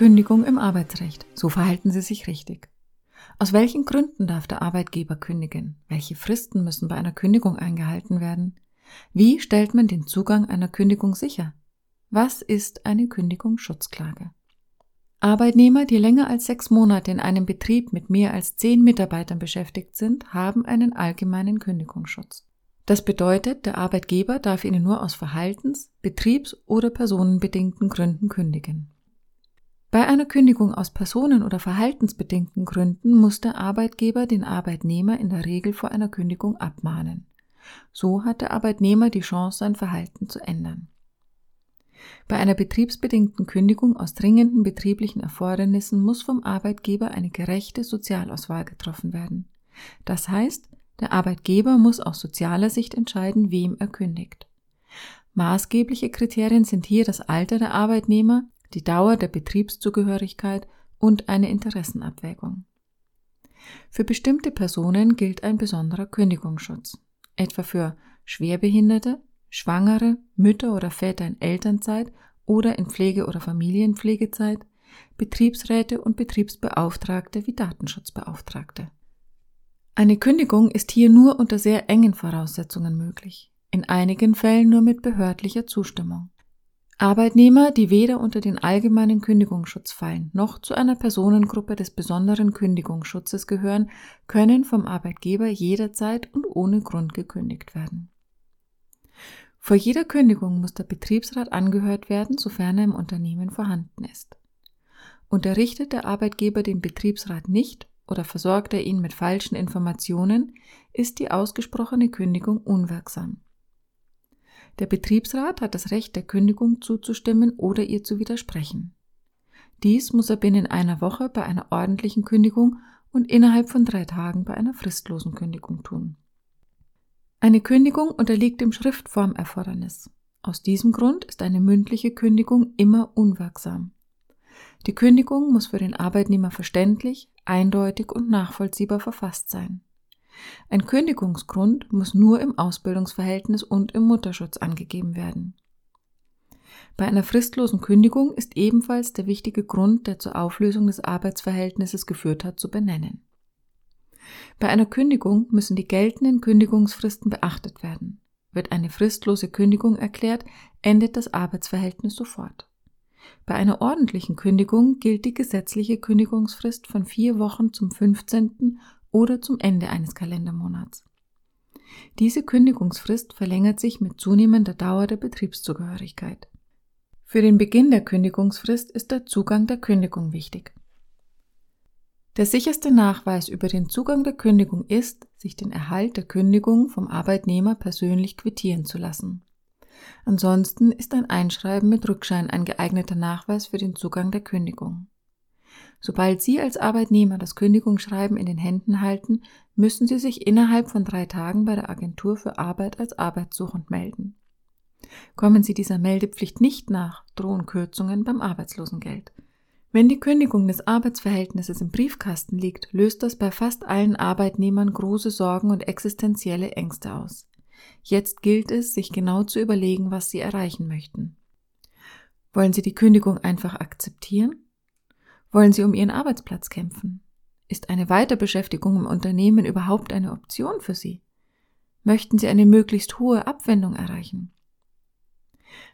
Kündigung im Arbeitsrecht. So verhalten Sie sich richtig. Aus welchen Gründen darf der Arbeitgeber kündigen? Welche Fristen müssen bei einer Kündigung eingehalten werden? Wie stellt man den Zugang einer Kündigung sicher? Was ist eine Kündigungsschutzklage? Arbeitnehmer, die länger als sechs Monate in einem Betrieb mit mehr als zehn Mitarbeitern beschäftigt sind, haben einen allgemeinen Kündigungsschutz. Das bedeutet, der Arbeitgeber darf ihnen nur aus Verhaltens-, Betriebs- oder personenbedingten Gründen kündigen. Bei einer Kündigung aus personen- oder verhaltensbedingten Gründen muss der Arbeitgeber den Arbeitnehmer in der Regel vor einer Kündigung abmahnen. So hat der Arbeitnehmer die Chance, sein Verhalten zu ändern. Bei einer betriebsbedingten Kündigung aus dringenden betrieblichen Erfordernissen muss vom Arbeitgeber eine gerechte Sozialauswahl getroffen werden. Das heißt, der Arbeitgeber muss aus sozialer Sicht entscheiden, wem er kündigt. Maßgebliche Kriterien sind hier das Alter der Arbeitnehmer, die Dauer der Betriebszugehörigkeit und eine Interessenabwägung. Für bestimmte Personen gilt ein besonderer Kündigungsschutz, etwa für Schwerbehinderte, Schwangere, Mütter oder Väter in Elternzeit oder in Pflege- oder Familienpflegezeit, Betriebsräte und Betriebsbeauftragte wie Datenschutzbeauftragte. Eine Kündigung ist hier nur unter sehr engen Voraussetzungen möglich, in einigen Fällen nur mit behördlicher Zustimmung. Arbeitnehmer, die weder unter den allgemeinen Kündigungsschutz fallen noch zu einer Personengruppe des besonderen Kündigungsschutzes gehören, können vom Arbeitgeber jederzeit und ohne Grund gekündigt werden. Vor jeder Kündigung muss der Betriebsrat angehört werden, sofern er im Unternehmen vorhanden ist. Unterrichtet der Arbeitgeber den Betriebsrat nicht oder versorgt er ihn mit falschen Informationen, ist die ausgesprochene Kündigung unwirksam. Der Betriebsrat hat das Recht der Kündigung zuzustimmen oder ihr zu widersprechen. Dies muss er binnen einer Woche bei einer ordentlichen Kündigung und innerhalb von drei Tagen bei einer fristlosen Kündigung tun. Eine Kündigung unterliegt dem Schriftformerfordernis. Aus diesem Grund ist eine mündliche Kündigung immer unwirksam. Die Kündigung muss für den Arbeitnehmer verständlich, eindeutig und nachvollziehbar verfasst sein. Ein Kündigungsgrund muss nur im Ausbildungsverhältnis und im Mutterschutz angegeben werden. Bei einer fristlosen Kündigung ist ebenfalls der wichtige Grund, der zur Auflösung des Arbeitsverhältnisses geführt hat, zu benennen. Bei einer Kündigung müssen die geltenden Kündigungsfristen beachtet werden. Wird eine fristlose Kündigung erklärt, endet das Arbeitsverhältnis sofort. Bei einer ordentlichen Kündigung gilt die gesetzliche Kündigungsfrist von vier Wochen zum 15. oder zum Ende eines Kalendermonats. Diese Kündigungsfrist verlängert sich mit zunehmender Dauer der Betriebszugehörigkeit. Für den Beginn der Kündigungsfrist ist der Zugang der Kündigung wichtig. Der sicherste Nachweis über den Zugang der Kündigung ist, sich den Erhalt der Kündigung vom Arbeitnehmer persönlich quittieren zu lassen. Ansonsten ist ein Einschreiben mit Rückschein ein geeigneter Nachweis für den Zugang der Kündigung. Sobald Sie als Arbeitnehmer das Kündigungsschreiben in den Händen halten, müssen Sie sich innerhalb von drei Tagen bei der Agentur für Arbeit als arbeitssuchend melden. Kommen Sie dieser Meldepflicht nicht nach, drohen Kürzungen beim Arbeitslosengeld. Wenn die Kündigung des Arbeitsverhältnisses im Briefkasten liegt, löst das bei fast allen Arbeitnehmern große Sorgen und existenzielle Ängste aus. Jetzt gilt es, sich genau zu überlegen, was Sie erreichen möchten. Wollen Sie die Kündigung einfach akzeptieren? Wollen Sie um Ihren Arbeitsplatz kämpfen? Ist eine Weiterbeschäftigung im Unternehmen überhaupt eine Option für Sie? Möchten Sie eine möglichst hohe Abwendung erreichen?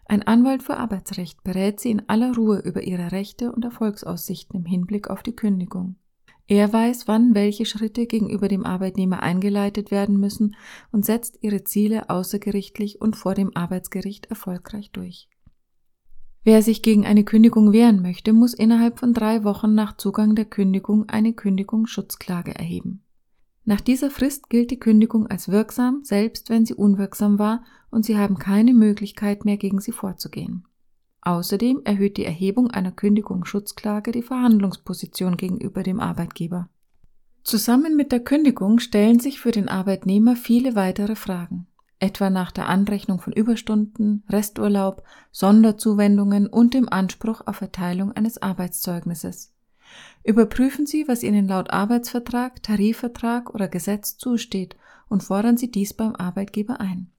Ein Anwalt für Arbeitsrecht berät Sie in aller Ruhe über Ihre Rechte und Erfolgsaussichten im Hinblick auf die Kündigung. Er weiß, wann welche Schritte gegenüber dem Arbeitnehmer eingeleitet werden müssen und setzt Ihre Ziele außergerichtlich und vor dem Arbeitsgericht erfolgreich durch. Wer sich gegen eine Kündigung wehren möchte, muss innerhalb von drei Wochen nach Zugang der Kündigung eine Kündigungsschutzklage erheben. Nach dieser Frist gilt die Kündigung als wirksam, selbst wenn sie unwirksam war und Sie haben keine Möglichkeit mehr gegen sie vorzugehen. Außerdem erhöht die Erhebung einer Kündigungsschutzklage die Verhandlungsposition gegenüber dem Arbeitgeber. Zusammen mit der Kündigung stellen sich für den Arbeitnehmer viele weitere Fragen, etwa nach der Anrechnung von Überstunden, Resturlaub, Sonderzuwendungen und dem Anspruch auf Erteilung eines Arbeitszeugnisses. Überprüfen Sie, was Ihnen laut Arbeitsvertrag, Tarifvertrag oder Gesetz zusteht und fordern Sie dies beim Arbeitgeber ein.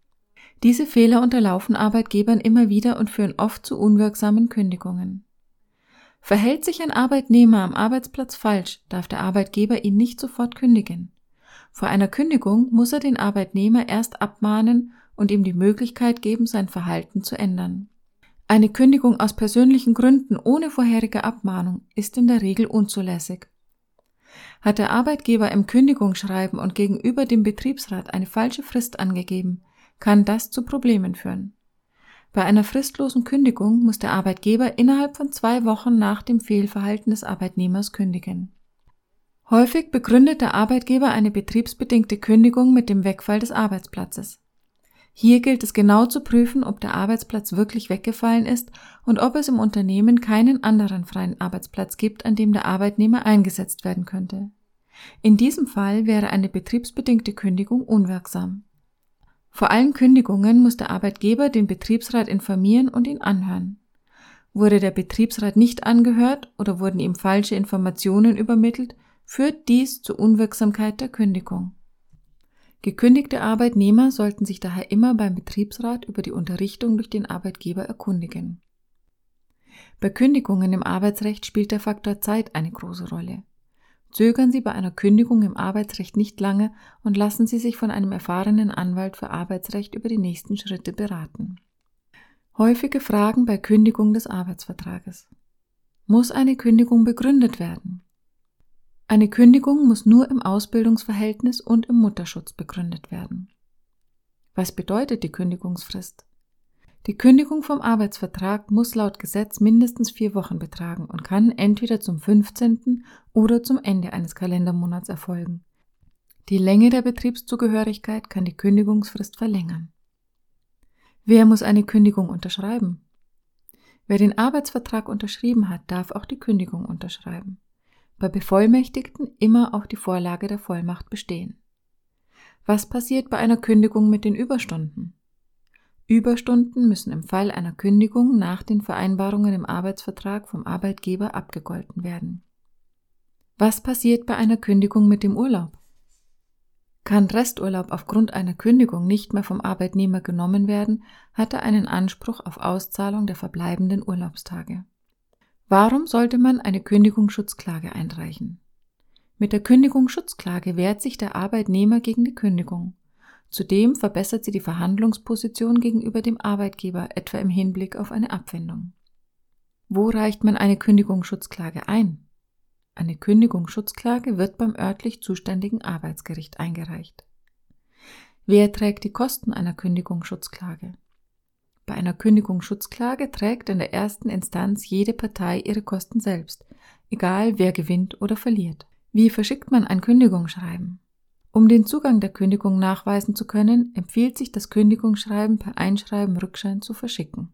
Diese Fehler unterlaufen Arbeitgebern immer wieder und führen oft zu unwirksamen Kündigungen. Verhält sich ein Arbeitnehmer am Arbeitsplatz falsch, darf der Arbeitgeber ihn nicht sofort kündigen. Vor einer Kündigung muss er den Arbeitnehmer erst abmahnen und ihm die Möglichkeit geben, sein Verhalten zu ändern. Eine Kündigung aus persönlichen Gründen ohne vorherige Abmahnung ist in der Regel unzulässig. Hat der Arbeitgeber im Kündigungsschreiben und gegenüber dem Betriebsrat eine falsche Frist angegeben, kann das zu Problemen führen. Bei einer fristlosen Kündigung muss der Arbeitgeber innerhalb von zwei Wochen nach dem Fehlverhalten des Arbeitnehmers kündigen. Häufig begründet der Arbeitgeber eine betriebsbedingte Kündigung mit dem Wegfall des Arbeitsplatzes. Hier gilt es genau zu prüfen, ob der Arbeitsplatz wirklich weggefallen ist und ob es im Unternehmen keinen anderen freien Arbeitsplatz gibt, an dem der Arbeitnehmer eingesetzt werden könnte. In diesem Fall wäre eine betriebsbedingte Kündigung unwirksam. Vor allen Kündigungen muss der Arbeitgeber den Betriebsrat informieren und ihn anhören. Wurde der Betriebsrat nicht angehört oder wurden ihm falsche Informationen übermittelt, führt dies zur Unwirksamkeit der Kündigung. Gekündigte Arbeitnehmer sollten sich daher immer beim Betriebsrat über die Unterrichtung durch den Arbeitgeber erkundigen. Bei Kündigungen im Arbeitsrecht spielt der Faktor Zeit eine große Rolle. Zögern Sie bei einer Kündigung im Arbeitsrecht nicht lange und lassen Sie sich von einem erfahrenen Anwalt für Arbeitsrecht über die nächsten Schritte beraten. Häufige Fragen bei Kündigung des Arbeitsvertrages. Muss eine Kündigung begründet werden? Eine Kündigung muss nur im Ausbildungsverhältnis und im Mutterschutz begründet werden. Was bedeutet die Kündigungsfrist? Die Kündigung vom Arbeitsvertrag muss laut Gesetz mindestens vier Wochen betragen und kann entweder zum 15. oder zum Ende eines Kalendermonats erfolgen. Die Länge der Betriebszugehörigkeit kann die Kündigungsfrist verlängern. Wer muss eine Kündigung unterschreiben? Wer den Arbeitsvertrag unterschrieben hat, darf auch die Kündigung unterschreiben. Bei Bevollmächtigten immer auch die Vorlage der Vollmacht bestehen. Was passiert bei einer Kündigung mit den Überstunden? Überstunden müssen im Fall einer Kündigung nach den Vereinbarungen im Arbeitsvertrag vom Arbeitgeber abgegolten werden. Was passiert bei einer Kündigung mit dem Urlaub? Kann Resturlaub aufgrund einer Kündigung nicht mehr vom Arbeitnehmer genommen werden, hat er einen Anspruch auf Auszahlung der verbleibenden Urlaubstage. Warum sollte man eine Kündigungsschutzklage einreichen? Mit der Kündigungsschutzklage wehrt sich der Arbeitnehmer gegen die Kündigung. Zudem verbessert sie die Verhandlungsposition gegenüber dem Arbeitgeber, etwa im Hinblick auf eine Abfindung. Wo reicht man eine Kündigungsschutzklage ein? Eine Kündigungsschutzklage wird beim örtlich zuständigen Arbeitsgericht eingereicht. Wer trägt die Kosten einer Kündigungsschutzklage? Bei einer Kündigungsschutzklage trägt in der ersten Instanz jede Partei ihre Kosten selbst, egal wer gewinnt oder verliert. Wie verschickt man ein Kündigungsschreiben? Um den Zugang der Kündigung nachweisen zu können, empfiehlt sich das Kündigungsschreiben per Einschreiben Rückschein zu verschicken.